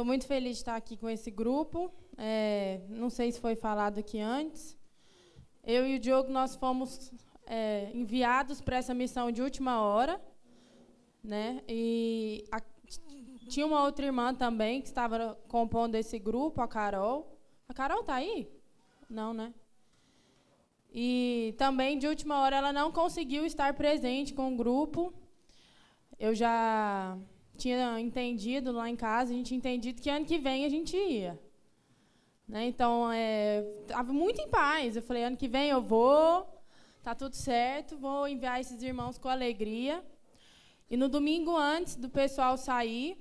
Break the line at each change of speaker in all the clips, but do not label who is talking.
Estou muito feliz de estar aqui com esse grupo. É, não sei se foi falado aqui antes. Eu e o Diogo, nós fomos é, enviados para essa missão de última hora. Né? E a, tinha uma outra irmã também que estava compondo esse grupo, a Carol. A Carol está aí? Não, né? E também, de última hora, ela não conseguiu estar presente com o grupo. Eu já tinha entendido lá em casa, a gente tinha entendido que ano que vem a gente ia. Né? Então, estava é, muito em paz. Eu falei, ano que vem eu vou, tá tudo certo, vou enviar esses irmãos com alegria. E no domingo antes do pessoal sair,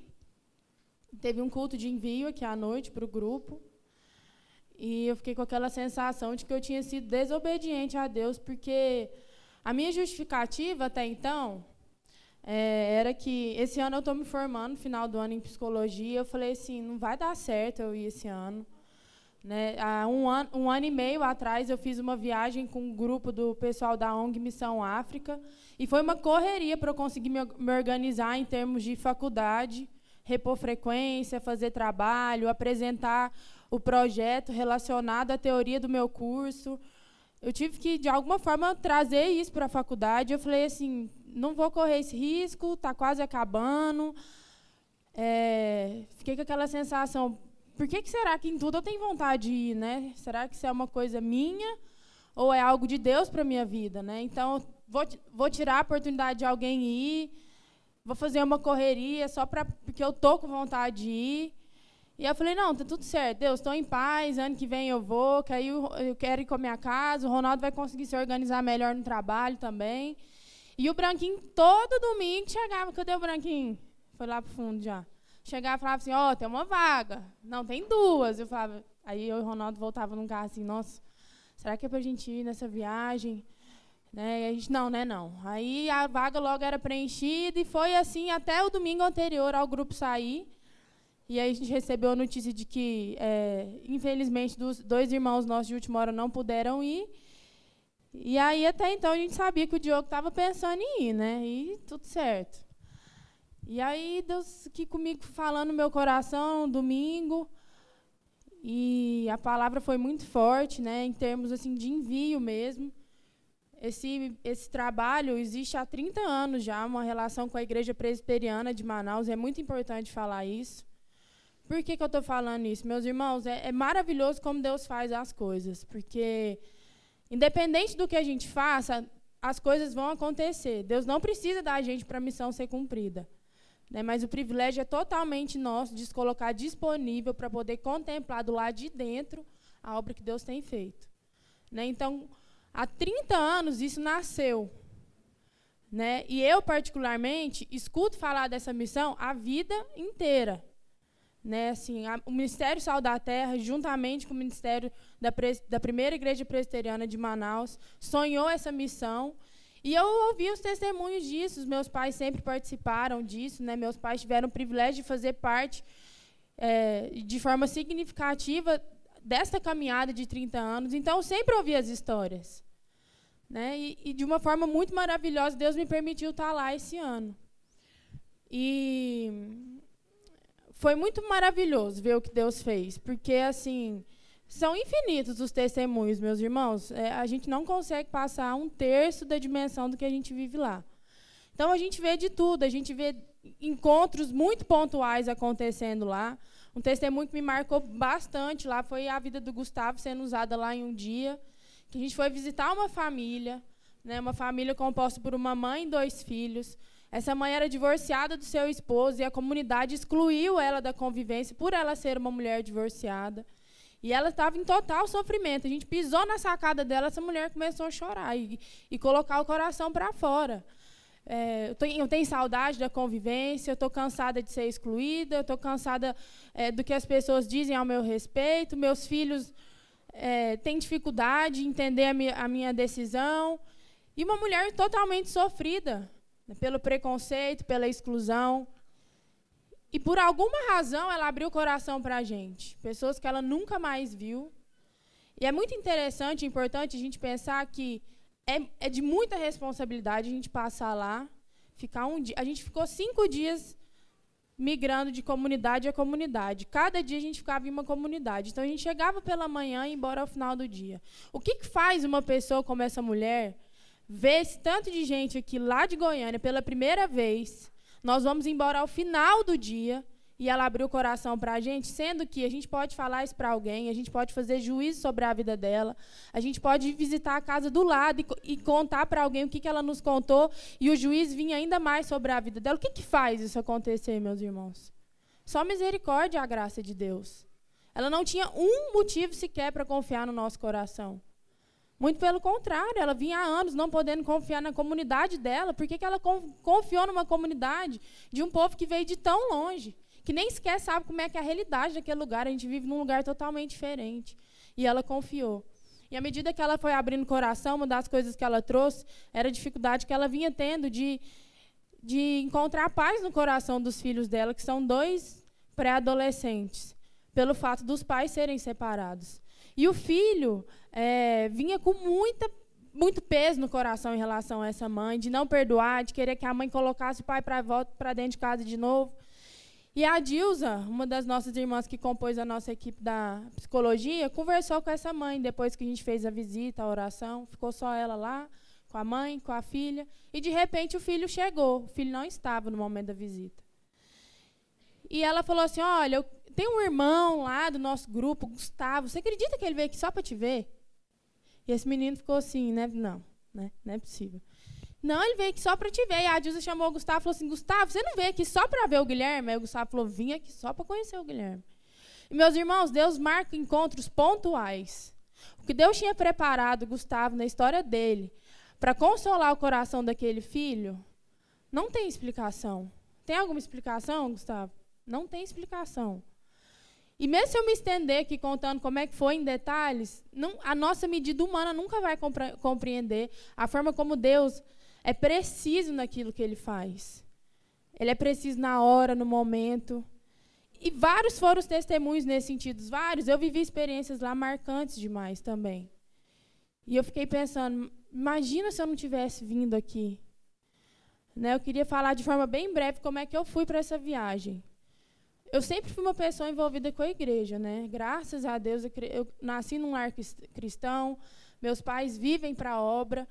teve um culto de envio aqui à noite para o grupo. E eu fiquei com aquela sensação de que eu tinha sido desobediente a Deus, porque a minha justificativa até então é, era que esse ano eu estou me formando, final do ano, em psicologia. Eu falei assim: não vai dar certo eu ir esse ano. Né? Há um ano, um ano e meio atrás, eu fiz uma viagem com um grupo do pessoal da ONG Missão África. E foi uma correria para eu conseguir me, me organizar em termos de faculdade, repor frequência, fazer trabalho, apresentar o projeto relacionado à teoria do meu curso. Eu tive que, de alguma forma, trazer isso para a faculdade. Eu falei assim, não vou correr esse risco, está quase acabando. É, fiquei com aquela sensação, por que, que será que em tudo eu tenho vontade de ir? Né? Será que isso é uma coisa minha ou é algo de Deus para minha vida? Né? Então, vou, vou tirar a oportunidade de alguém ir, vou fazer uma correria só pra, porque eu estou com vontade de ir. E eu falei, não, tá tudo certo, Deus, estou em paz, ano que vem eu vou, que aí eu, eu quero ir com a minha casa, o Ronaldo vai conseguir se organizar melhor no trabalho também. E o Branquinho, todo domingo, chegava, cadê o Branquinho? Foi lá pro fundo já. Chegava e falava assim, ó, oh, tem uma vaga. Não, tem duas. Eu falava, aí eu e o Ronaldo voltava num carro assim, nossa, será que é pra gente ir nessa viagem? Né? E a gente, não, né, não. Aí a vaga logo era preenchida e foi assim até o domingo anterior ao grupo sair. E aí a gente recebeu a notícia de que, é, infelizmente, dos dois irmãos nossos de última hora não puderam ir. E aí, até então, a gente sabia que o Diogo estava pensando em ir, né? E tudo certo. E aí, Deus aqui comigo falando no meu coração, domingo. E a palavra foi muito forte, né? Em termos, assim, de envio mesmo. Esse, esse trabalho existe há 30 anos já, uma relação com a Igreja Presbiteriana de Manaus. É muito importante falar isso. Por que, que eu estou falando isso? Meus irmãos, é, é, maravilhoso como Deus faz as coisas, porque, independente do que a gente faça, as coisas vão acontecer. Deus não precisa da gente para a missão ser cumprida. Né? Mas o privilégio é totalmente nosso de se colocar disponível para poder contemplar do lado de dentro a obra que Deus tem feito. Né? Então, há 30 anos isso nasceu. Né? E eu, particularmente, escuto falar dessa missão a vida inteira. Né, assim, a, o Ministério Sal da Terra, juntamente com o Ministério da, da Primeira Igreja Presbiteriana de Manaus, sonhou essa missão. E eu ouvi os testemunhos disso, os meus pais sempre participaram disso, né, meus pais tiveram o privilégio de fazer parte é, de forma significativa desta caminhada de 30 anos. Então, eu sempre ouvi as histórias. Né, e, e de uma forma muito maravilhosa, Deus me permitiu estar lá esse ano. E foi muito maravilhoso ver o que Deus fez, porque assim são infinitos os testemunhos, meus irmãos. É, a gente não consegue passar um terço da dimensão do que a gente vive lá. Então a gente vê de tudo, a gente vê encontros muito pontuais acontecendo lá. Um testemunho que me marcou bastante lá foi a vida do Gustavo sendo usada lá em um dia, que a gente foi visitar uma família, né, uma família composta por uma mãe e dois filhos. Essa mãe era divorciada do seu esposo e a comunidade excluiu ela da convivência por ela ser uma mulher divorciada. E ela estava em total sofrimento. A gente pisou na sacada dela, essa mulher começou a chorar e, e colocar o coração para fora. É, eu, tenho, eu, tenho, saudade da convivência, eu estou cansada de ser excluída, eu estou cansada é, do que as pessoas dizem ao meu respeito, meus filhos é, têm dificuldade em entender a a minha decisão. E uma mulher totalmente sofrida pelo preconceito, pela exclusão. E por alguma razão ela abriu o coração para a gente. Pessoas que ela nunca mais viu. E é muito interessante, importante a gente pensar que é, é de muita responsabilidade a gente passar lá, ficar um dia. A gente ficou cinco dias migrando de comunidade a comunidade. Cada dia a gente ficava em uma comunidade. Então a gente chegava pela manhã e ia embora ao final do dia. O que, que faz uma pessoa como essa mulher ver esse tanto de gente aqui lá de Goiânia pela primeira vez? Nós vamos embora ao final do dia e ela abriu o coração para a gente, sendo que a gente pode falar isso para alguém, a gente pode fazer juízo sobre a vida dela, a gente pode visitar a casa do lado e, e contar para alguém o que, que ela nos contou e o juiz vinha ainda mais sobre a vida dela. O que, que faz isso acontecer, meus irmãos? Só misericórdia e a graça de Deus. Ela não tinha um motivo sequer para confiar no nosso coração. Muito pelo contrário, ela vinha há anos não podendo confiar na comunidade dela. Por que, que ela confiou numa comunidade de um povo que veio de tão longe? que nem sequer sabe como é que é a realidade daquele lugar. A gente vive num lugar totalmente diferente. E ela confiou. E à medida que ela foi abrindo o coração, uma das coisas que ela trouxe era a dificuldade que ela vinha tendo de, de encontrar paz no coração dos filhos dela, que são dois pré-adolescentes, pelo fato dos pais serem separados. E o filho é, vinha com muita, muito peso no coração em relação a essa mãe, de não perdoar, de querer que a mãe colocasse o pai para volta para dentro de casa de novo. E a Dilza, uma das nossas irmãs que compôs a nossa equipe da psicologia, conversou com essa mãe depois que a gente fez a visita, a oração. Ficou só ela lá, com a mãe, com a filha. E de repente o filho chegou. O filho não estava no momento da visita. E ela falou assim: Olha, eu tenho um irmão lá do nosso grupo, Gustavo. Você acredita que ele veio aqui só para te ver? E esse menino ficou assim, né? Não, né? não é possível. Não, ele veio aqui só para te ver. E a Dilza chamou o Gustavo e falou assim: Gustavo, você não veio aqui só para ver o Guilherme? Aí o Gustavo falou: vim aqui só para conhecer o Guilherme. E, meus irmãos, Deus marca encontros pontuais. O que Deus tinha preparado, Gustavo, na história dele, para consolar o coração daquele filho, não tem explicação. Tem alguma explicação, Gustavo? Não tem explicação. E mesmo se eu me estender aqui contando como é que foi em detalhes, não, a nossa medida humana nunca vai compreender a forma como Deus é preciso naquilo que ele faz. Ele é preciso na hora, no momento. E vários foram os testemunhos nesse sentido, vários. Eu vivi experiências lá marcantes demais também. E eu fiquei pensando, imagina se eu não tivesse vindo aqui. Né, eu queria falar de forma bem breve como é que eu fui para essa viagem. Eu sempre fui uma pessoa envolvida com a igreja, né? Graças a Deus, eu, eu nasci num lar cristão, meus pais vivem para a obra.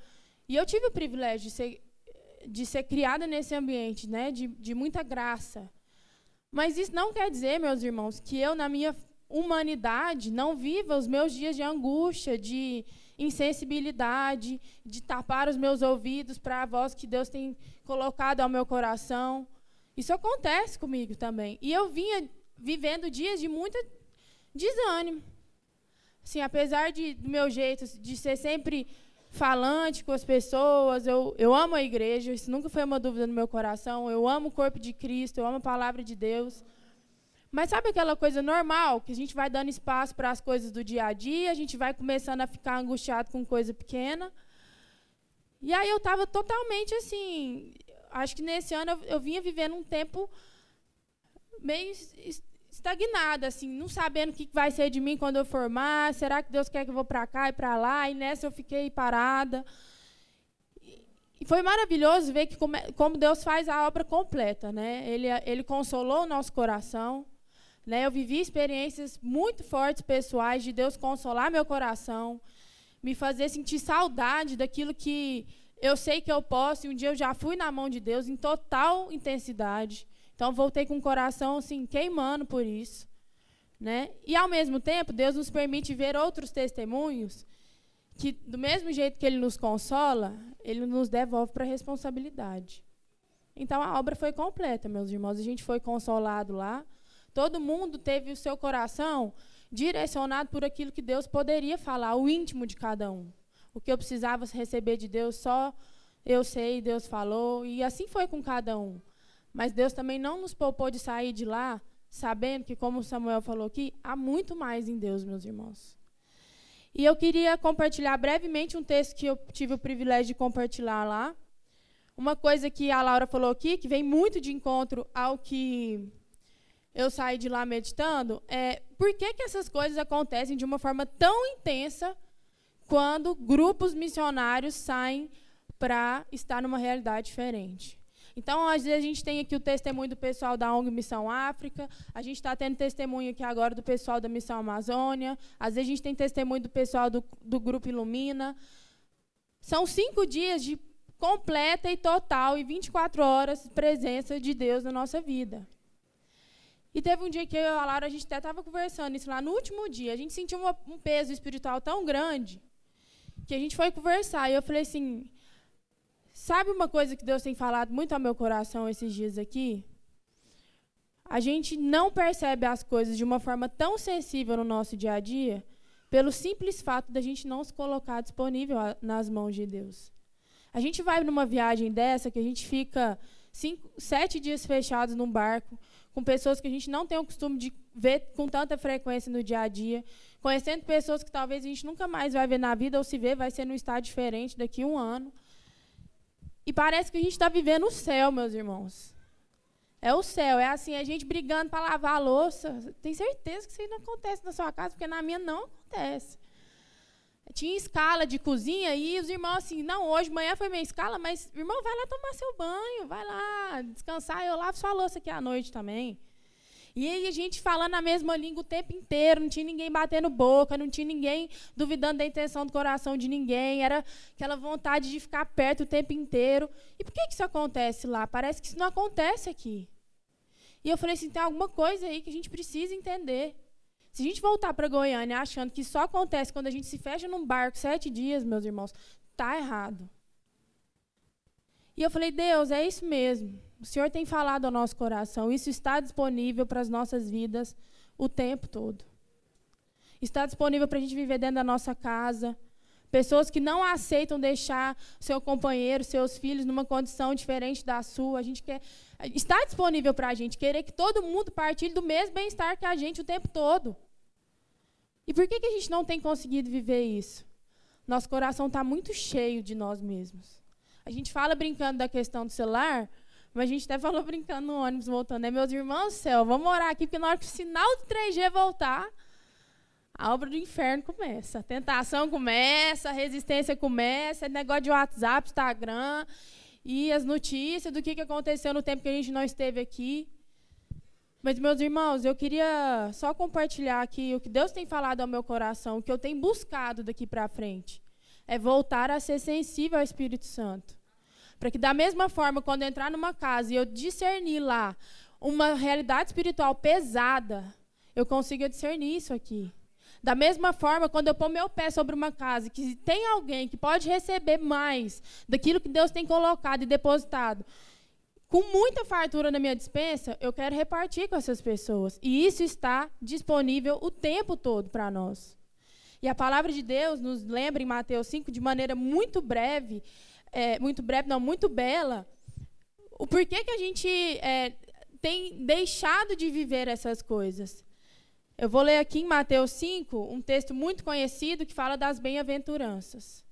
E eu tive o privilégio de ser, de ser criada nesse ambiente, né, de, de muita graça. Mas isso não quer dizer, meus irmãos, que eu, na minha humanidade, não viva os meus dias de angústia, de insensibilidade, de tapar os meus ouvidos para a voz que Deus tem colocado ao meu coração. Isso acontece comigo também. E eu vinha vivendo dias de muito desânimo. Assim, apesar de, do meu jeito de ser sempre falante com as pessoas, eu, eu amo a igreja, isso nunca foi uma dúvida no meu coração. Eu amo o corpo de Cristo, eu amo a palavra de Deus. Mas sabe aquela coisa normal, que a gente vai dando espaço para as coisas do dia a dia, a gente vai começando a ficar angustiado com coisa pequena. E aí eu estava totalmente assim. Acho que nesse ano eu, eu vinha vivendo um tempo meio estagnada, assim, não sabendo o que vai ser de mim quando eu formar, será que Deus quer que eu vou para cá e para lá? E nessa eu fiquei parada. E foi maravilhoso ver que como, como Deus faz a obra completa, né? Ele, ele consolou o nosso coração, né? Eu vivi experiências muito fortes pessoais de Deus consolar meu coração, me fazer sentir saudade daquilo que eu sei que eu posso, e um dia eu já fui na mão de Deus em total intensidade. Então voltei com o coração assim queimando por isso, né? E ao mesmo tempo, Deus nos permite ver outros testemunhos que do mesmo jeito que ele nos consola, ele nos devolve para a responsabilidade. Então a obra foi completa, meus irmãos, a gente foi consolado lá. Todo mundo teve o seu coração direcionado por aquilo que Deus poderia falar, o íntimo de cada um. O que eu precisava receber de Deus, só eu sei, Deus falou, e assim foi com cada um. Mas Deus também não nos poupou de sair de lá sabendo que, como Samuel falou aqui, há muito mais em Deus, meus irmãos. E eu queria compartilhar brevemente um texto que eu tive o privilégio de compartilhar lá. Uma coisa que a Laura falou aqui, que vem muito de encontro ao que eu saí de lá meditando, é por que, que essas coisas acontecem de uma forma tão intensa quando grupos missionários saem para estar numa realidade diferente. Então, às vezes, a gente tem aqui o testemunho do pessoal da ONG Missão África, a gente está tendo testemunho aqui agora do pessoal da Missão Amazônia, às vezes a gente tem testemunho do pessoal do, do Grupo Ilumina. São cinco dias de completa e total e 24 horas presença de Deus na nossa vida. E teve um dia que eu e a Laura, a gente até estava conversando isso lá no último dia. A gente sentiu uma, um peso espiritual tão grande que a gente foi conversar. E eu falei assim: sabe uma coisa que Deus tem falado muito ao meu coração esses dias aqui? A gente não percebe as coisas de uma forma tão sensível no nosso dia a dia, pelo simples fato da gente não se colocar disponível nas mãos de Deus. A gente vai numa viagem dessa que a gente fica cinco, sete dias fechados num barco, com pessoas que a gente não tem o costume de ver com tanta frequência no dia a dia, conhecendo pessoas que talvez a gente nunca mais vai ver na vida, ou se ver, vai ser num estado diferente daqui a um ano. E parece que a gente está vivendo o céu, meus irmãos. É o céu, é assim, a gente brigando para lavar a louça. Tem certeza que isso não acontece na sua casa, porque na minha não acontece. Tinha escala de cozinha e os irmãos assim, não, hoje, manhã foi minha escala, mas, irmão, vai lá tomar seu banho, vai lá descansar, eu lavo sua louça aqui à noite também. E aí a gente falando a mesma língua o tempo inteiro, não tinha ninguém batendo boca, não tinha ninguém duvidando da intenção do coração de ninguém, era aquela vontade de ficar perto o tempo inteiro. E por que, que isso acontece lá? Parece que isso não acontece aqui. E eu falei assim, tem alguma coisa aí que a gente precisa entender. Se a gente voltar para Goiânia achando que só acontece quando a gente se fecha num barco sete dias, meus irmãos, tá errado. E eu falei, Deus, é isso mesmo. O Senhor tem falado ao nosso coração. Isso está disponível para as nossas vidas o tempo todo. Está disponível para a gente viver dentro da nossa casa. Pessoas que não aceitam deixar seu companheiro, seus filhos, numa condição diferente da sua. A gente quer. Está disponível para a gente querer que todo mundo partilhe do mesmo bem-estar que a gente o tempo todo. E por que, que a gente não tem conseguido viver isso? Nosso coração está muito cheio de nós mesmos. A gente fala brincando da questão do celular, mas a gente até falou brincando no ônibus voltando. É, meus irmãos do céu, vamos orar aqui, porque na hora que o sinal do 3G voltar, a obra do inferno começa. A tentação começa, a resistência começa, negócio de WhatsApp, Instagram, e as notícias do que aconteceu no tempo que a gente não esteve aqui. Mas, meus irmãos, eu queria só compartilhar aqui o que Deus tem falado ao meu coração, o que eu tenho buscado daqui para frente. É voltar a ser sensível ao Espírito Santo. Para que, da mesma forma, quando eu entrar numa casa e eu discernir lá uma realidade espiritual pesada, eu consiga discernir isso aqui. Da mesma forma, quando eu pôr meu pé sobre uma casa que tem alguém que pode receber mais daquilo que Deus tem colocado e depositado, com muita fartura na minha dispensa, eu quero repartir com essas pessoas. E isso está disponível o tempo todo para nós. E a palavra de Deus nos lembra em Mateus 5, de maneira muito breve, é, muito breve, não, muito bela, o porquê que a gente é, tem deixado de viver essas coisas. Eu vou ler aqui em Mateus 5 um texto muito conhecido que fala das bem-aventuranças.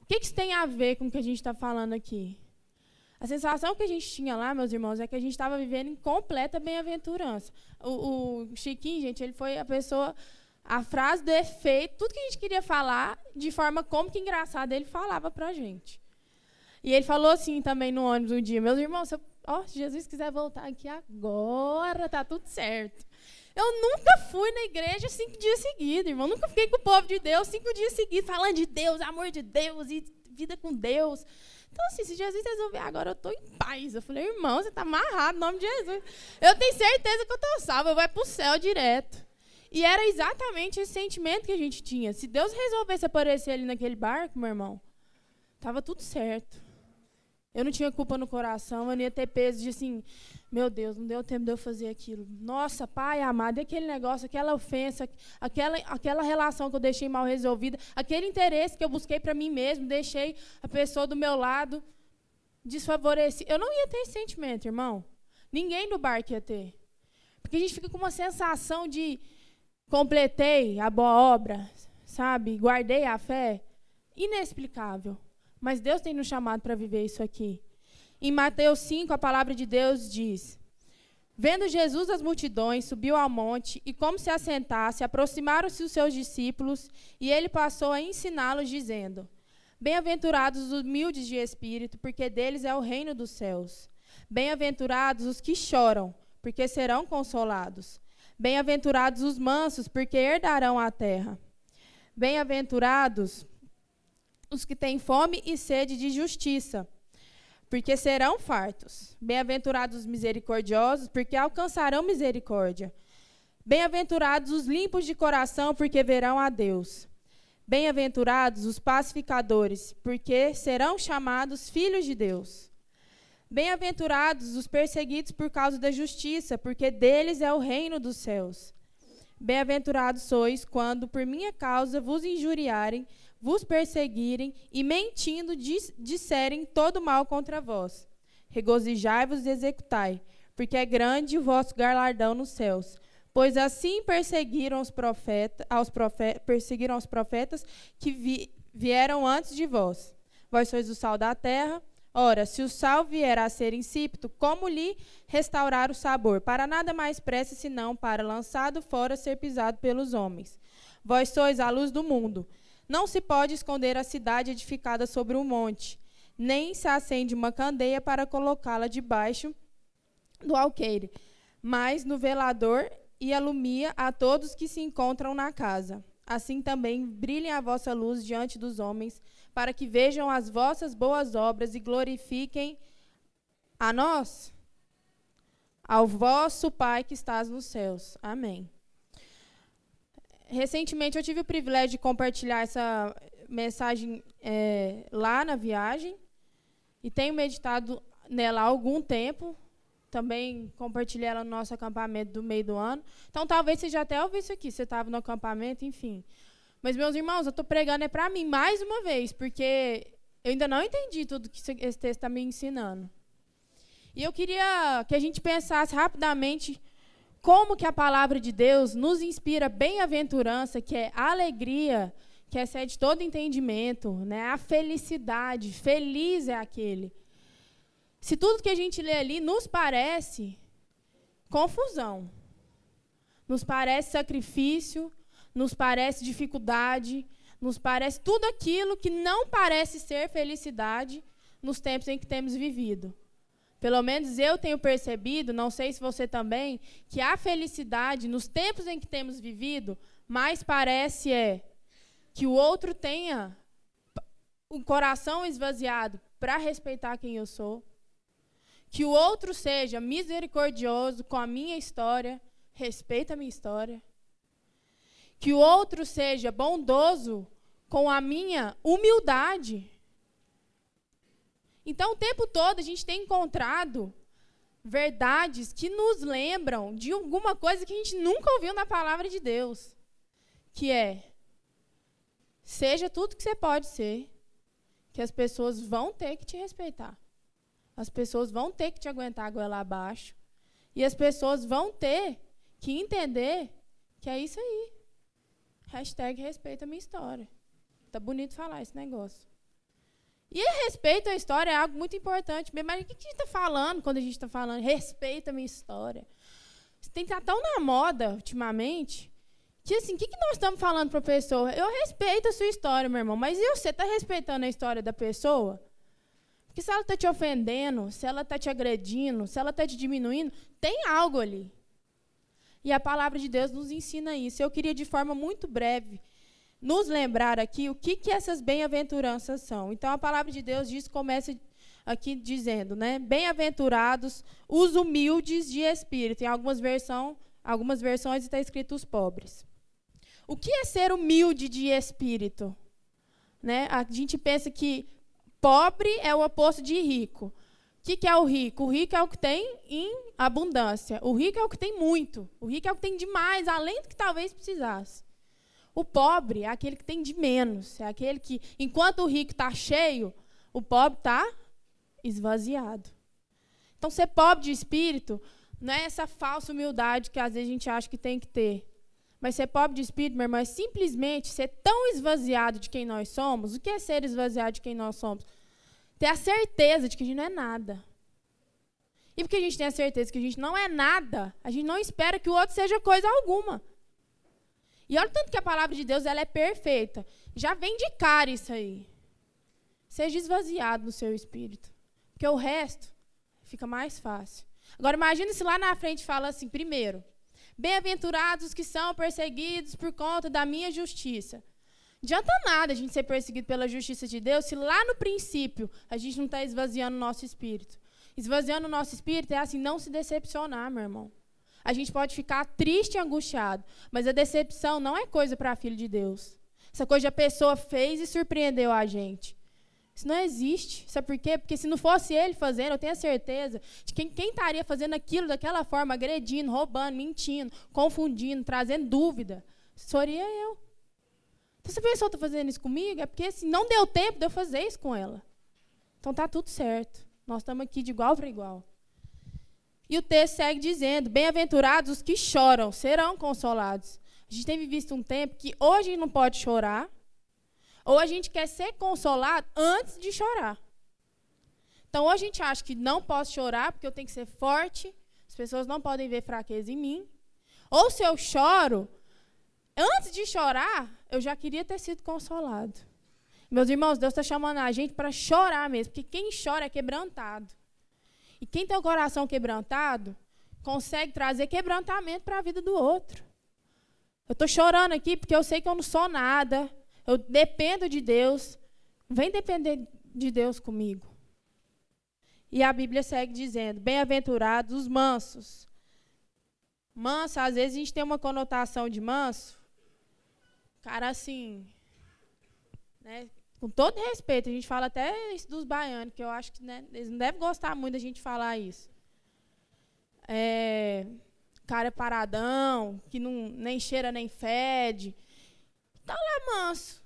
O que, que isso tem a ver com o que a gente está falando aqui? A sensação que a gente tinha lá, meus irmãos, é que a gente estava vivendo em completa bem-aventurança. O, o, Chiquinho, gente, ele foi a pessoa, a frase do efeito, tudo que a gente queria falar, de forma como que engraçada ele falava para a gente. E ele falou assim também no ônibus um dia, meus irmãos, se, oh, se Jesus quiser voltar aqui agora, tá tudo certo. Eu nunca fui na igreja cinco dias seguidos, irmão. Nunca fiquei com o povo de Deus cinco dias seguidos, falando de Deus, amor de Deus e vida com Deus. Então, assim, se Jesus resolver agora, eu estou em paz. Eu falei, irmão, você está amarrado em nome de Jesus. Eu tenho certeza que eu estou salvo, eu vou para o céu direto. E era exatamente esse sentimento que a gente tinha. Se Deus resolvesse aparecer ali naquele barco, meu irmão, estava tudo certo. Eu não tinha culpa no coração, eu não ia ter peso de assim, meu Deus, não deu tempo de eu fazer aquilo. Nossa, pai amado, e aquele negócio, aquela ofensa, aquela, aquela relação que eu deixei mal resolvida, aquele interesse que eu busquei para mim mesmo, deixei a pessoa do meu lado desfavorecida. Eu não ia ter esse sentimento, irmão. Ninguém no barco ia ter. Porque a gente fica com uma sensação de completei a boa obra, sabe? Guardei a fé. Inexplicável. Mas Deus tem nos chamado para viver isso aqui. Em Mateus 5, a palavra de Deus diz: Vendo Jesus as multidões, subiu ao monte e, como se assentasse, aproximaram-se os seus discípulos e ele passou a ensiná-los, dizendo: Bem-aventurados os humildes de espírito, porque deles é o reino dos céus. Bem-aventurados os que choram, porque serão consolados. Bem-aventurados os mansos, porque herdarão a terra. Bem-aventurados os que têm fome e sede de justiça, porque serão fartos. Bem-aventurados os misericordiosos, porque alcançarão misericórdia. Bem-aventurados os limpos de coração, porque verão a Deus. Bem-aventurados os pacificadores, porque serão chamados filhos de Deus. Bem-aventurados os perseguidos por causa da justiça, porque deles é o reino dos céus. Bem-aventurados sois quando por minha causa vos injuriarem, vos perseguirem e mentindo disserem todo mal contra vós. Regozijai-vos e executai, porque é grande o vosso galardão nos céus. Pois assim perseguiram os profetas, aos profetas, perseguiram os profetas que vi, vieram antes de vós. Vós sois o sal da terra. Ora, se o sal vier a ser insípido, como lhe restaurar o sabor? Para nada mais prece senão para lançado fora ser pisado pelos homens. Vós sois a luz do mundo. Não se pode esconder a cidade edificada sobre um monte, nem se acende uma candeia para colocá-la debaixo do alqueire, mas no velador e alumia a todos que se encontram na casa. Assim também brilhem a vossa luz diante dos homens, para que vejam as vossas boas obras e glorifiquem a nós, ao vosso Pai que estás nos céus. Amém. Recentemente eu tive o privilégio de compartilhar essa mensagem é, lá na viagem e tenho meditado nela há algum tempo também compartilhei ela no nosso acampamento do meio do ano. Então, talvez você já até ouviu isso aqui, você estava no acampamento, enfim. Mas, meus irmãos, eu estou pregando é para mim mais uma vez, porque eu ainda não entendi tudo que esse texto está me ensinando. E eu queria que a gente pensasse rapidamente como que a palavra de Deus nos inspira bem-aventurança, que é alegria, que excede todo entendimento, né? a felicidade. Feliz é aquele se tudo que a gente lê ali nos parece confusão, nos parece sacrifício, nos parece dificuldade, nos parece tudo aquilo que não parece ser felicidade nos tempos em que temos vivido. Pelo menos eu tenho percebido, não sei se você também, que a felicidade nos tempos em que temos vivido mais parece é que o outro tenha o coração esvaziado para respeitar quem eu sou, que o outro seja misericordioso com a minha história, respeita a minha história. Que o outro seja bondoso com a minha humildade. Então, o tempo todo a gente tem encontrado verdades que nos lembram de alguma coisa que a gente nunca ouviu na palavra de Deus, que é seja tudo que você pode ser, que as pessoas vão ter que te respeitar. As pessoas vão ter que te aguentar a goela abaixo. E as pessoas vão ter que entender que é isso aí. Hashtag respeita a minha história. Tá bonito falar esse negócio. E respeito à história é algo muito importante. Mas o que a gente está falando quando a gente está falando respeita a minha história? Tem que estar tão na moda ultimamente que assim, o que, que nós estamos falando para a pessoa? Eu respeito a sua história, meu irmão, mas e você está respeitando a história da pessoa? Porque se ela está te ofendendo, se ela está te agredindo, se ela está te diminuindo, tem algo ali. E a palavra de Deus nos ensina isso. Eu queria, de forma muito breve, nos lembrar aqui o que, que essas bem-aventuranças são. Então, a palavra de Deus diz, começa aqui dizendo, né? Bem-aventurados os humildes de espírito. Em algumas, versão, algumas versões está escrito os pobres. O que é ser humilde de espírito? Né? A gente pensa que Pobre é o oposto de rico. O que, que, é o rico? O rico é o que tem em abundância. O rico é o que tem muito. O rico é o que tem demais, além do que talvez precisasse. O pobre é aquele que tem de menos. É aquele que, enquanto o rico está cheio, o pobre está esvaziado. Então, ser pobre de espírito não é essa falsa humildade que às vezes a gente acha que tem que ter. Mas ser pobre de espírito, meu irmão, é simplesmente ser tão esvaziado de quem nós somos. O que é ser esvaziado de quem nós somos? Ter a certeza de que a gente não é nada. E porque a gente tem a certeza que a gente não é nada, a gente não espera que o outro seja coisa alguma. E olha o tanto que a palavra de Deus ela é perfeita. Já vem de cara isso aí. Seja esvaziado no seu espírito. Porque o resto Fica mais fácil. Agora imagine se lá na frente fala assim, primeiro, bem-aventurados os que são perseguidos por conta da minha justiça. Adianta nada a gente ser perseguido pela justiça de Deus se lá no princípio a gente não está esvaziando o nosso espírito. Esvaziando o nosso espírito é assim, não se decepcionar, meu irmão. A gente pode ficar triste e angustiado, mas a decepção não é coisa para filho de Deus. Essa coisa a pessoa fez e surpreendeu a gente. Isso não existe. Sabe por quê? Porque se não fosse ele fazendo, eu tenho a certeza de que quem estaria fazendo aquilo daquela forma, agredindo, roubando, mentindo, confundindo, trazendo dúvida, seria eu. Então, se a pessoa está fazendo isso comigo, é porque assim, não deu tempo de eu fazer isso com ela. Então tá tudo certo. Nós estamos aqui de igual para igual. E o texto segue dizendo: Bem-aventurados os que choram, serão consolados. A gente tem visto um tempo que hoje a gente não pode chorar, ou a gente quer ser consolado antes de chorar. Então, ou a gente acha que não posso chorar porque eu tenho que ser forte, as pessoas não podem ver fraqueza em mim. Ou se eu choro, antes de chorar, eu já queria ter sido consolado. Meus irmãos, Deus está chamando a gente para chorar mesmo, porque quem chora é quebrantado. E quem tem o coração quebrantado, consegue trazer quebrantamento para a vida do outro. Eu estou chorando aqui porque eu sei que eu não sou nada, eu dependo de Deus. Vem depender de Deus comigo. E a Bíblia segue dizendo: Bem-aventurados os mansos. Manso, às vezes a gente tem uma conotação de manso. Cara, assim. Né, com todo respeito, a gente fala até isso dos baianos, que eu acho que né, eles não devem gostar muito da gente falar isso. É, cara paradão, que não, nem cheira nem fede. Tá lá manso.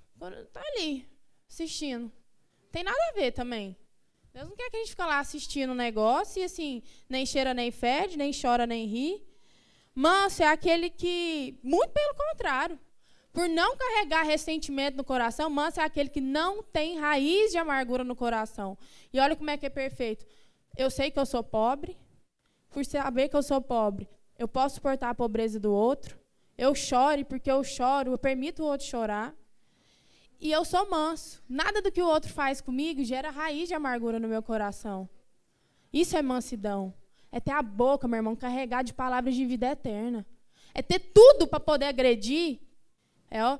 Tá ali, assistindo. Tem nada a ver também. Deus não quer que a gente fique lá assistindo o negócio e assim, nem cheira nem fede, nem chora nem ri. Manso é aquele que, muito pelo contrário, por não carregar ressentimento no coração, manso é aquele que não tem raiz de amargura no coração. E olha como é que é perfeito. Eu sei que eu sou pobre, por saber que eu sou pobre, eu posso suportar a pobreza do outro. Eu choro, porque eu choro, eu permito o outro chorar. E eu sou manso. Nada do que o outro faz comigo gera raiz de amargura no meu coração. Isso é mansidão. É ter a boca, meu irmão, carregada de palavras de vida eterna. É ter tudo para poder agredir. É, ó.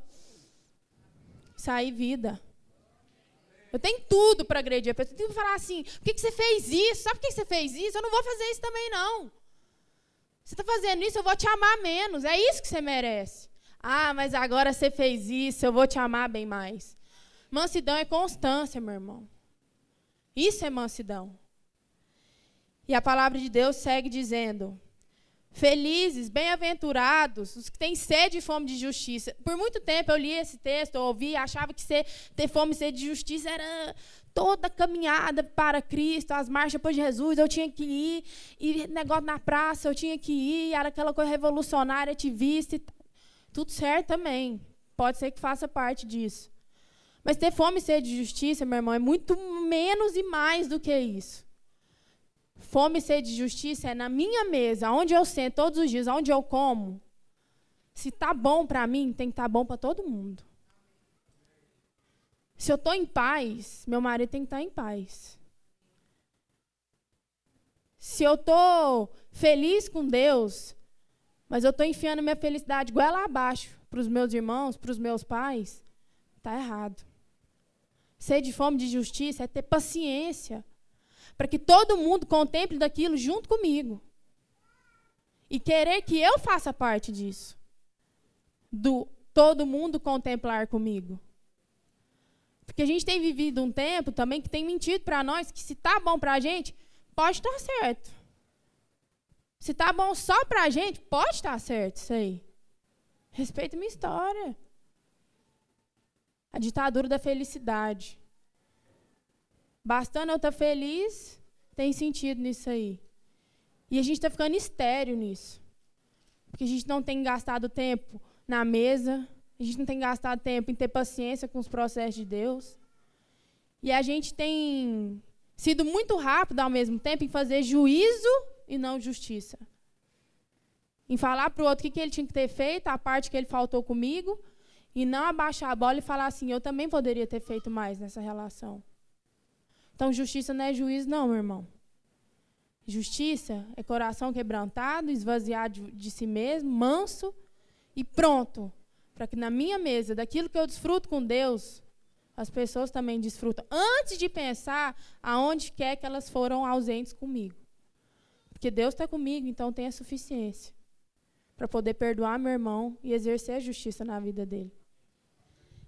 Sair vida. Eu tenho tudo para agredir. A pessoa tem que falar assim: por que, que você fez isso? Sabe por que você fez isso? Eu não vou fazer isso também, não. Você está fazendo isso, eu vou te amar menos. É isso que você merece. Ah, mas agora você fez isso, eu vou te amar bem mais. Mansidão é constância, meu irmão. Isso é mansidão. E a palavra de Deus segue dizendo: Felizes, bem-aventurados, os que têm sede e fome de justiça. Por muito tempo eu li esse texto, eu ouvi, achava que ser, ter fome e sede de justiça era toda caminhada para Cristo, as marchas para Jesus, eu tinha que ir, e negócio na praça, eu tinha que ir, era aquela coisa revolucionária, ativista, tudo certo também. Pode ser que faça parte disso. Mas ter fome e sede de justiça, meu irmão, é muito menos e mais do que isso. Fome e sede de justiça é na minha mesa, onde eu sento todos os dias, onde eu como. Se tá bom para mim, tem que estar tá bom para todo mundo. Se eu estou em paz, meu marido tem que estar tá em paz. Se eu estou feliz com Deus, mas eu estou enfiando minha felicidade goela abaixo para os meus irmãos, para os meus pais, está errado. Ser de fome de justiça é ter paciência para que todo mundo contemple daquilo junto comigo. E querer que eu faça parte disso. Do todo mundo contemplar comigo. Porque a gente tem vivido um tempo também que tem mentido para nós que se está bom para a gente, pode estar certo. Se está bom só para a gente, pode estar certo isso aí. Respeita minha história. A ditadura da felicidade. Bastando eu estar feliz, tem sentido nisso aí. E a gente está ficando estéreo nisso. Porque a gente não tem gastado tempo na mesa, a gente não tem gastado tempo em ter paciência com os processos de Deus. E a gente tem sido muito rápido ao mesmo tempo em fazer juízo e não justiça. Em falar para o outro o que ele tinha que ter feito, a parte que ele faltou comigo, e não abaixar a bola e falar assim: eu também poderia ter feito mais nessa relação. Então, justiça não é juízo, não, meu irmão. Justiça é coração quebrantado, esvaziado de si mesmo, manso e pronto para que na minha mesa, daquilo que eu desfruto com Deus, as pessoas também desfrutam, antes de pensar aonde quer que elas foram ausentes comigo. Porque Deus está comigo, então tem a suficiência para poder perdoar meu irmão e exercer a justiça na vida dele.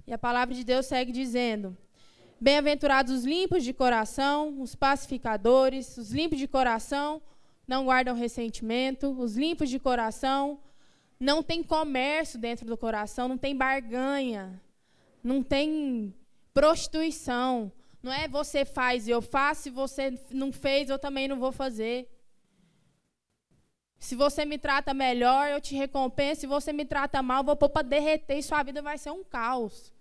E a palavra de Deus segue dizendo: Bem-aventurados os limpos de coração, os pacificadores, os limpos de coração não guardam ressentimento, os limpos de coração não tem comércio dentro do coração, não tem barganha, não tem prostituição. Não é você faz e eu faço, se você não fez, eu também não vou fazer. Se você me trata melhor, eu te recompenso. Se você me trata mal, eu vou pôr para derreter e sua vida vai ser um caos.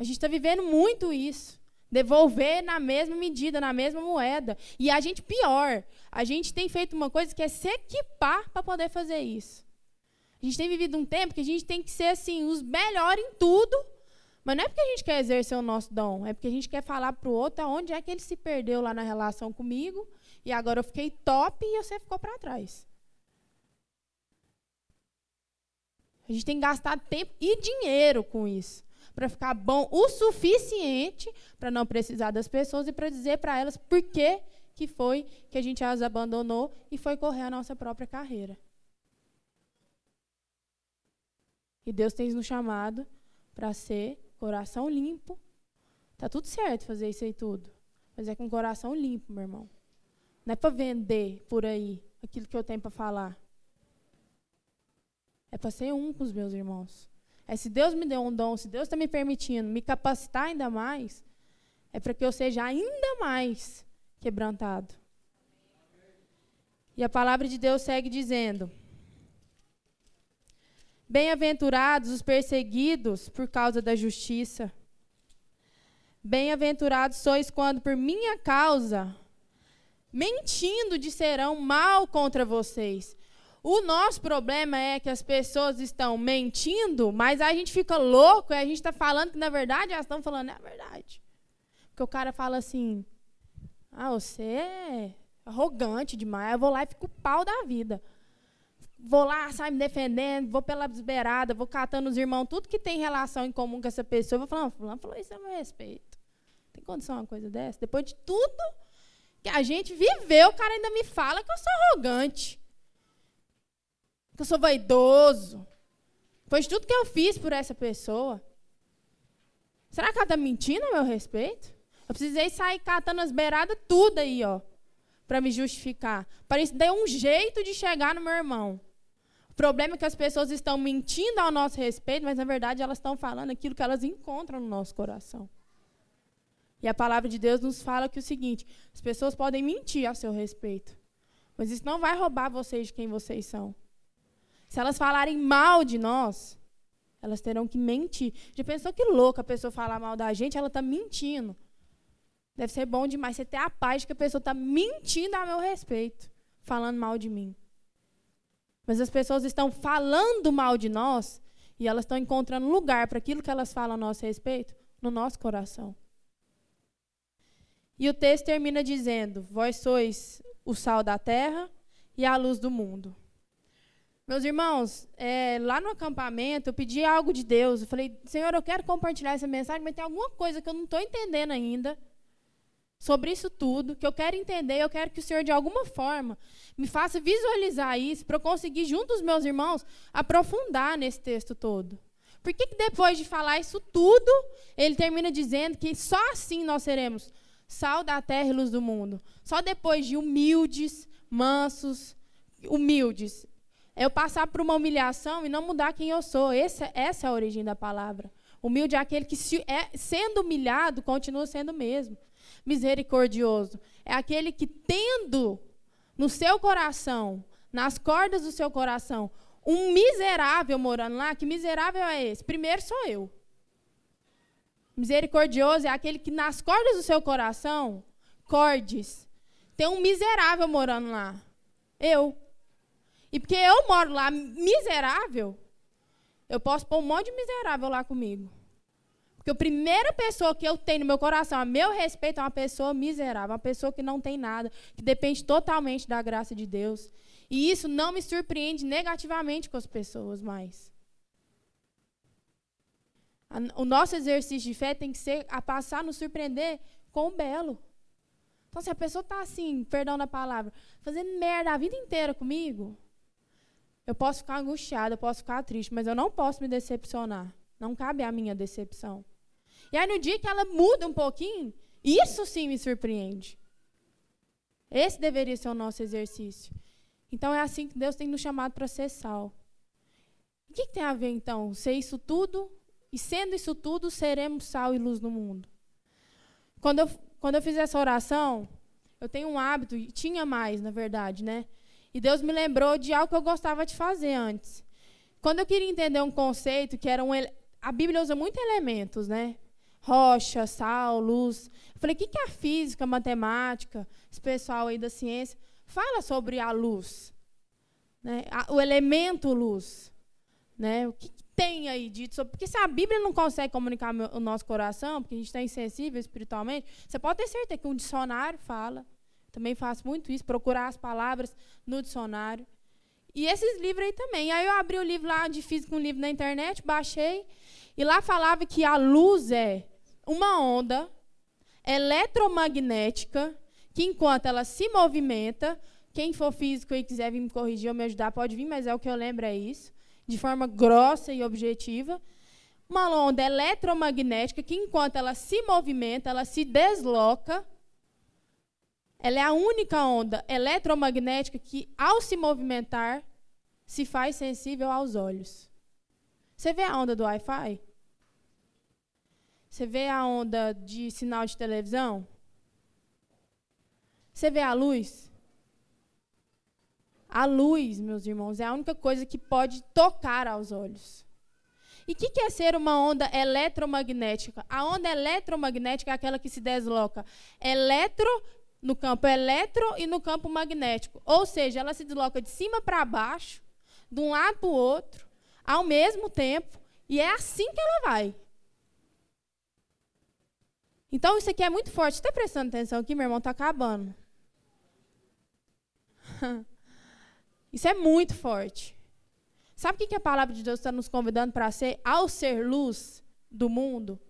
A gente está vivendo muito isso. Devolver na mesma medida, na mesma moeda. E a gente, pior, a gente tem feito uma coisa que é se equipar para poder fazer isso. A gente tem vivido um tempo que a gente tem que ser assim, os melhores em tudo, mas não é porque a gente quer exercer o nosso dom, é porque a gente quer falar para o outro aonde é que ele se perdeu lá na relação comigo, e agora eu fiquei top e você ficou para trás. A gente tem gastado tempo e dinheiro com isso para ficar bom o suficiente para não precisar das pessoas e para dizer para elas por que, que foi que a gente as abandonou e foi correr a nossa própria carreira. E Deus tem nos chamado para ser coração limpo. Tá tudo certo fazer isso aí tudo, mas é com coração limpo, meu irmão. Não é para vender por aí aquilo que eu tenho para falar. É para ser um com os meus irmãos. É se Deus me deu um dom, se Deus está me permitindo me capacitar ainda mais, é para que eu seja ainda mais quebrantado. E a palavra de Deus segue dizendo: Bem-aventurados os perseguidos por causa da justiça. Bem-aventurados sois quando por minha causa, mentindo, disserão mal contra vocês. O nosso problema é que as pessoas estão mentindo, mas a gente fica louco e a gente está falando que, na verdade, elas estão falando é a verdade. Porque o cara fala assim: ah, você é arrogante demais, eu vou lá e fico pau da vida. Vou lá, sai me defendendo, vou pela desbeirada, vou catando os irmãos, tudo que tem relação em comum com essa pessoa. Eu vou falando, fulano falou isso a meu respeito. Tem condição uma coisa dessa? Depois de tudo que a gente viveu, o cara ainda me fala que eu sou arrogante que eu sou vaidoso. Pois tudo que eu fiz por essa pessoa. Será que ela está mentindo a meu respeito? Eu precisei sair catando as beiradas tudo aí, ó, para me justificar. Para isso dar um jeito de chegar no meu irmão. O problema é que as pessoas estão mentindo ao nosso respeito, mas na verdade elas estão falando aquilo que elas encontram no nosso coração. E a palavra de Deus nos fala que o seguinte: as pessoas podem mentir a seu respeito, mas isso não vai roubar vocês de quem vocês são. Se elas falarem mal de nós, elas terão que mentir. Já pensou que louca a pessoa falar mal da gente? Ela está mentindo. Deve ser bom demais você ter a paz de que a pessoa está mentindo a meu respeito, falando mal de mim. Mas as pessoas estão falando mal de nós e elas estão encontrando lugar para aquilo que elas falam a nosso respeito no nosso coração. E o texto termina dizendo: Vós sois o sal da terra e a luz do mundo. Meus irmãos, é, lá no acampamento, eu pedi algo de Deus. Eu falei, Senhor, eu quero compartilhar essa mensagem, mas tem alguma coisa que eu não estou entendendo ainda sobre isso tudo, que eu quero entender. Eu quero que o Senhor, de alguma forma, me faça visualizar isso, para eu conseguir, junto dos meus irmãos, aprofundar nesse texto todo. Por que, que depois de falar isso tudo, ele termina dizendo que só assim nós seremos sal da terra e luz do mundo? Só depois de humildes, mansos, humildes, é eu passar por uma humilhação e não mudar quem eu sou. Essa, essa é a origem da palavra. Humilde é aquele que, se, é, sendo humilhado, continua sendo o mesmo. Misericordioso é aquele que, tendo no seu coração, nas cordas do seu coração, um miserável morando lá, que miserável é esse? Primeiro sou eu. Misericordioso é aquele que, nas cordas do seu coração, cordes, tem um miserável morando lá. Eu. E porque eu moro lá miserável, eu posso pôr um monte de miserável lá comigo. Porque a primeira pessoa que eu tenho no meu coração, a meu respeito, é uma pessoa miserável, uma pessoa que não tem nada, que depende totalmente da graça de Deus. E isso não me surpreende negativamente com as pessoas mais. O nosso exercício de fé tem que ser a passar a nos surpreender com o belo. Então, se a pessoa está assim, perdão da palavra, fazendo merda a vida inteira comigo, eu posso ficar angustiada, eu posso ficar triste, mas eu não posso me decepcionar. Não cabe a minha decepção. E aí, no dia que ela muda um pouquinho, isso sim me surpreende. Esse deveria ser o nosso exercício. Então, é assim que Deus tem nos chamado para ser sal. O que, que tem a ver, então, ser isso tudo e sendo isso tudo, seremos sal e luz no mundo. Quando eu, quando eu fiz essa oração, eu tenho um hábito, e tinha mais, na verdade, né? E Deus me lembrou de algo que eu gostava de fazer antes. Quando eu queria entender um conceito que era um. A Bíblia usa muitos elementos, né? Rocha, sal, luz. Eu falei, o que é a física, a matemática, esse pessoal aí da ciência? Fala sobre a luz. Né? O elemento luz. Né? O que, tem aí dito sobre. Porque se a Bíblia não consegue comunicar o nosso coração, porque a gente está insensível espiritualmente, você pode ter certeza que um dicionário fala. Também faço muito isso, procurar as palavras no dicionário. E esses livros aí também. Aí eu abri o livro lá de física, um livro na internet, baixei, e lá falava que a luz é uma onda eletromagnética que enquanto ela se movimenta, quem for físico e quiser vir me corrigir ou me ajudar, pode vir, mas é o que eu lembro é isso de forma grossa e objetiva, uma onda eletromagnética que, enquanto ela se movimenta, ela se desloca. Ela é a única onda eletromagnética que, ao se movimentar, se faz sensível aos olhos. Você vê a onda do Wi-Fi? Você vê a onda de sinal de televisão? Você vê a luz? A luz, meus irmãos, é a única coisa que pode tocar aos olhos. E o que, que é ser uma onda eletromagnética? A onda eletromagnética é aquela que se desloca eletro no campo eletro e no campo magnético. Ou seja, ela se desloca de cima para baixo, de um lado para o outro, ao mesmo tempo, e é assim que ela vai. Então, isso aqui é muito forte. Está prestando atenção aqui, meu irmão? Está acabando. Isso é muito forte. Sabe o que a palavra de Deus está nos convidando para ser? Ao ser luz do mundo,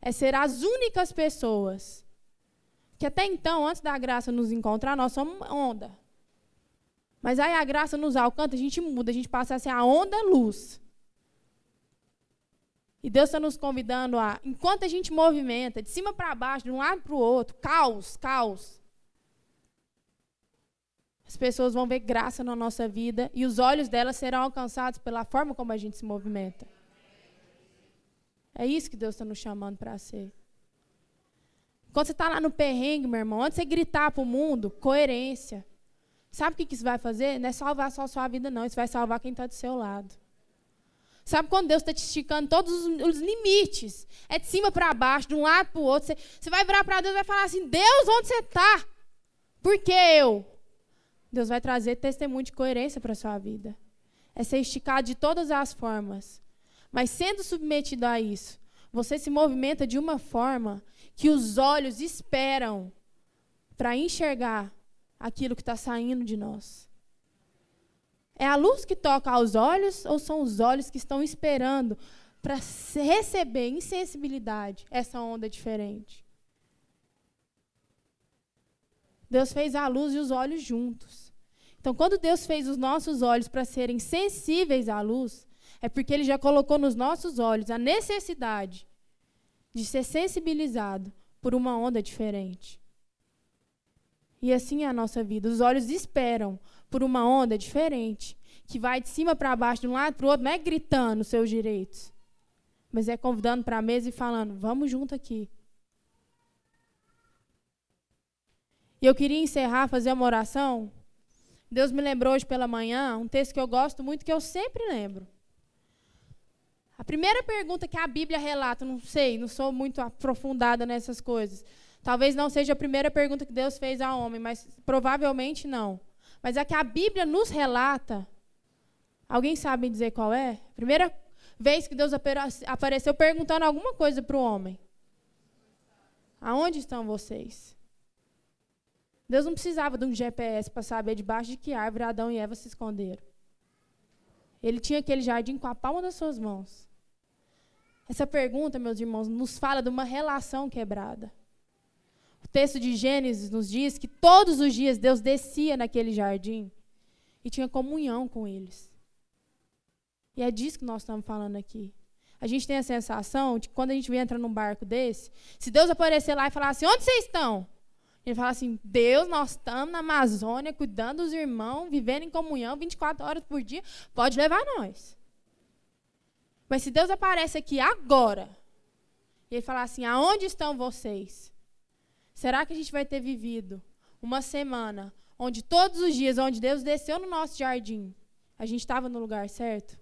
é ser as únicas pessoas que até então, antes da graça nos encontrar, nós somos onda. Mas aí a graça nos alcança, a gente muda, a gente passa a ser a onda luz. E Deus está nos convidando a, enquanto a gente movimenta, de cima para baixo, de um lado para o outro, caos, caos. As pessoas vão ver graça na nossa vida e os olhos delas serão alcançados pela forma como a gente se movimenta. É isso que Deus está nos chamando para ser. Quando você está lá no perrengue, meu irmão, antes de você gritar para o mundo, coerência. Sabe o que, que isso vai fazer? Não é salvar só a sua vida, não. Isso vai salvar quem está do seu lado. Sabe quando Deus está te esticando todos os, os, limites? É de cima para baixo, de um lado para o outro. Você, você vai virar para Deus e vai falar assim: Deus, onde você está? Por que eu? Deus vai trazer testemunho de coerência para a sua vida. É ser esticado de todas as formas. Mas sendo submetido a isso, você se movimenta de uma forma que os olhos esperam para enxergar aquilo que está saindo de nós. É a luz que toca aos olhos ou são os olhos que estão esperando para receber em sensibilidade essa onda diferente? Deus fez a luz e os olhos juntos. Então, quando Deus fez os nossos olhos para serem sensíveis à luz, é porque Ele já colocou nos nossos olhos a necessidade de ser sensibilizado por uma onda diferente. E assim é a nossa vida. Os olhos esperam por uma onda diferente, que vai de cima para baixo, de um lado para o outro, não é gritando os seus direitos, mas é convidando para a mesa e falando: vamos junto aqui. E eu queria encerrar, fazer uma oração Deus me lembrou hoje pela manhã um texto que eu gosto muito, que eu sempre lembro. A primeira pergunta que a Bíblia relata, não sei, não sou muito aprofundada nessas coisas. Talvez não seja a primeira pergunta que Deus fez ao homem, mas provavelmente não. Mas a que a Bíblia nos relata, alguém sabe dizer qual é? Primeira vez que Deus apareceu perguntando alguma coisa para o homem. Aonde estão vocês? Deus não precisava de um GPS para saber debaixo de que árvore Adão e Eva se esconderam. Ele tinha aquele jardim com a palma das suas mãos. Essa pergunta, meus irmãos, nos fala de uma relação quebrada. O texto de Gênesis nos diz que todos os dias Deus descia naquele jardim e tinha comunhão com eles. E é disso que nós estamos falando aqui. A gente tem a sensação de que quando a gente entra num barco desse, se Deus aparecer lá e falar assim: onde vocês estão? Ele fala assim: Deus, nós estamos na Amazônia, cuidando dos irmãos, vivendo em comunhão 24 horas por dia, pode levar nós. Mas se Deus aparece aqui agora, e ele falar assim: aonde estão vocês? Será que a gente vai ter vivido uma semana onde todos os dias, onde Deus desceu no nosso jardim, a gente estava no lugar certo?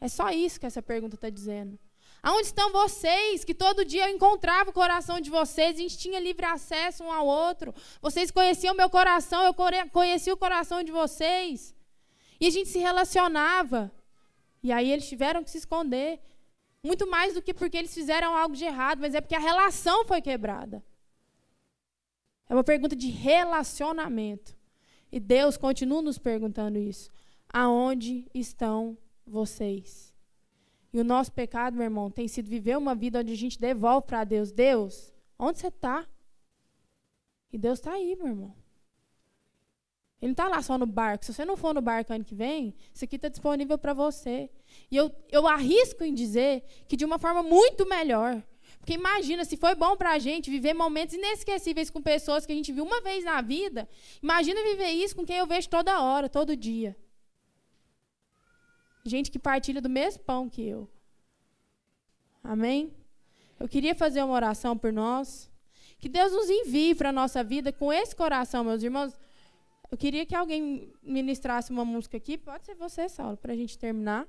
É só isso que essa pergunta está dizendo. Aonde estão vocês? Que todo dia eu encontrava o coração de vocês, a gente tinha livre acesso um ao outro. Vocês conheciam meu coração, eu conhecia o coração de vocês. E a gente se relacionava. E aí eles tiveram que se esconder. Muito mais do que porque eles fizeram algo de errado, mas é porque a relação foi quebrada. É uma pergunta de relacionamento. E Deus continua nos perguntando isso. Aonde estão vocês? E o nosso pecado, meu irmão, tem sido viver uma vida onde a gente devolve para Deus: Deus, onde você está? E Deus está aí, meu irmão. Ele não está lá só no barco. Se você não for no barco ano que vem, isso aqui está disponível para você. E eu, eu arrisco em dizer que de uma forma muito melhor. Porque imagina, se foi bom para a gente viver momentos inesquecíveis com pessoas que a gente viu uma vez na vida, imagina viver isso com quem eu vejo toda hora, todo dia gente que partilha do mesmo pão que eu. Amém? Eu queria fazer uma oração por nós. Que Deus nos envie para a nossa vida com esse coração, meus irmãos. Eu queria que alguém ministrasse uma música aqui. Pode ser você, Saulo, para a gente terminar.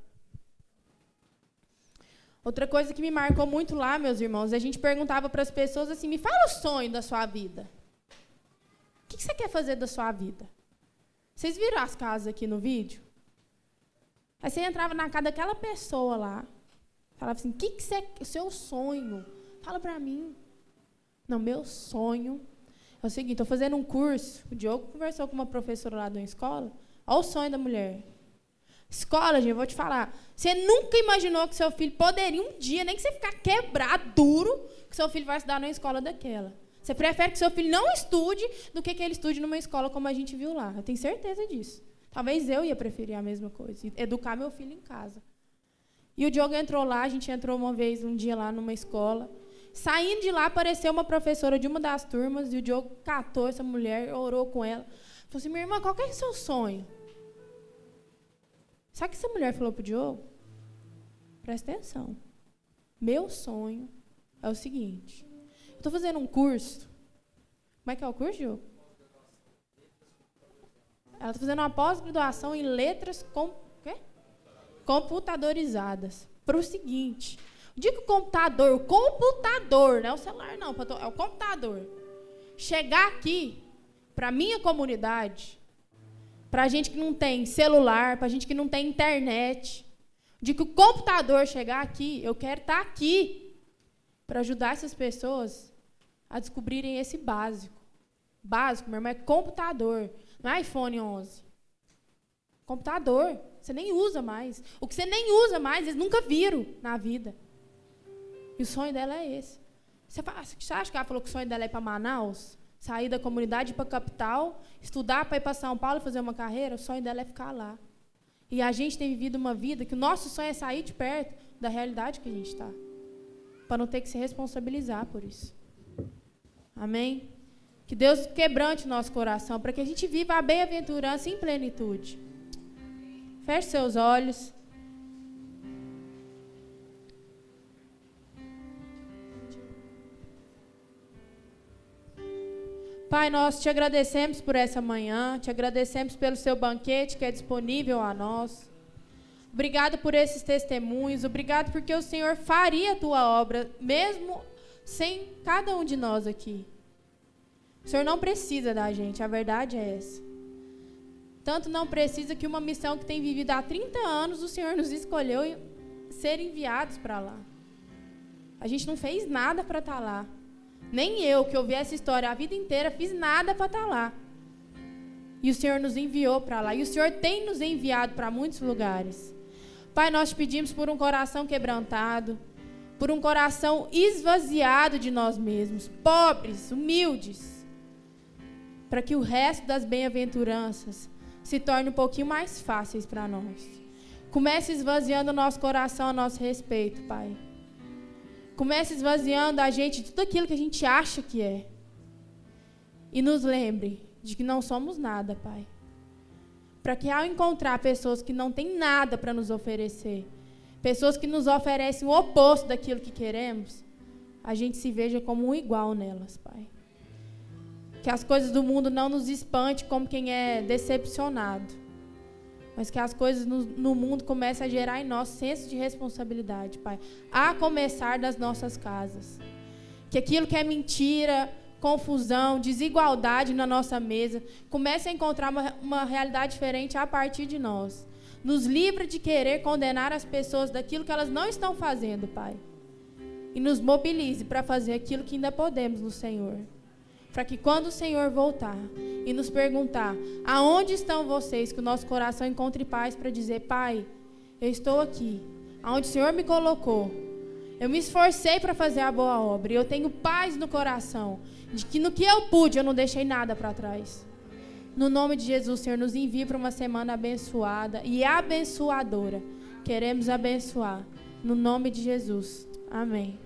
Outra coisa que me marcou muito lá, meus irmãos, a gente perguntava para as pessoas assim: me fala o sonho da sua vida. O que você quer fazer da sua vida? Vocês viram as casas aqui no vídeo? Aí você entrava na casa daquela pessoa lá, falava assim: o que, que você, o seu sonho? Fala para mim. Não, meu sonho é o seguinte: estou fazendo um curso. O Diogo conversou com uma professora lá de uma escola. Olha o sonho da mulher. Escola, gente, eu vou te falar. Você nunca imaginou que seu filho poderia um dia, nem que você ficar quebrado, duro, que seu filho vai estudar numa escola daquela. Você prefere que seu filho não estude do que que ele estude numa escola como a gente viu lá. Eu tenho certeza disso. Talvez eu ia preferir a mesma coisa, educar meu filho em casa. E o Diogo entrou lá, a gente entrou uma vez, um dia lá numa escola. Saindo de lá, apareceu uma professora de uma das turmas, e o Diogo catou essa mulher, orou com ela. Falou assim, minha irmã, qual que é o seu sonho? Sabe o que essa mulher falou para o Diogo? Presta atenção. Meu sonho é o seguinte. Eu estou fazendo um curso. Como é que é o curso, Diogo? Ela está fazendo uma pós-graduação em letras com, quê? computadorizadas. Para o seguinte: o dia que o computador, o computador, não é o celular, não, é o computador, chegar aqui, para a minha comunidade, para a gente que não tem celular, para a gente que não tem internet, de que o computador chegar aqui, eu quero estar tá aqui para ajudar essas pessoas a descobrirem esse básico. Básico, meu irmão, é computador. Não é iPhone 11. Computador. Você nem usa mais. O que você nem usa mais, eles nunca viram na vida. E o sonho dela é esse. Você, fala, você acha que ela falou que o sonho dela é ir para Manaus? Sair da comunidade para a capital, estudar para ir para São Paulo fazer uma carreira? O sonho dela é ficar lá. E a gente tem vivido uma vida que o nosso sonho é sair de perto da realidade que a gente está. Para não ter que se responsabilizar por isso. Amém? Que Deus quebrante o nosso coração para que a gente viva a bem-aventurança em plenitude. Feche seus olhos. Pai, nós te agradecemos por essa manhã, te agradecemos pelo seu banquete que é disponível a nós. Obrigado por esses testemunhos, obrigado porque o Senhor faria a tua obra, mesmo sem cada um de nós aqui. O Senhor não precisa da gente, a verdade é essa. Tanto não precisa que uma missão que tem vivido há 30 anos, o Senhor nos escolheu ser enviados para lá. A gente não fez nada para estar tá lá. Nem eu, que ouvi essa história a vida inteira, fiz nada para estar tá lá. E o Senhor nos enviou para lá. E o Senhor tem nos enviado para muitos lugares. Pai, nós pedimos por um coração quebrantado, por um coração esvaziado de nós mesmos, pobres, humildes, para que o resto das bem-aventuranças se torne um pouquinho mais fáceis para nós. Comece esvaziando o nosso coração a nosso respeito, Pai. Comece esvaziando a gente de tudo aquilo que a gente acha que é. E nos lembre de que não somos nada, Pai. Para que ao encontrar pessoas que não têm nada para nos oferecer, pessoas que nos oferecem o oposto daquilo que queremos, a gente se veja como um igual nelas, Pai. Que as coisas do mundo não nos espante como quem é decepcionado, mas que as coisas no, no mundo comecem a gerar em nós senso de responsabilidade, Pai. A começar das nossas casas. Que aquilo que é mentira, confusão, desigualdade na nossa mesa, comece a encontrar uma, uma realidade diferente a partir de nós. Nos livra de querer condenar as pessoas daquilo que elas não estão fazendo, Pai. E nos mobilize para fazer aquilo que ainda podemos no Senhor. Para que quando o Senhor voltar e nos perguntar aonde estão vocês, que o nosso coração encontre paz para dizer: Pai, eu estou aqui, aonde o Senhor me colocou. Eu me esforcei para fazer a boa obra e eu tenho paz no coração de que no que eu pude eu não deixei nada para trás. No nome de Jesus, Senhor, nos envie para uma semana abençoada e abençoadora. Queremos abençoar. No nome de Jesus. Amém.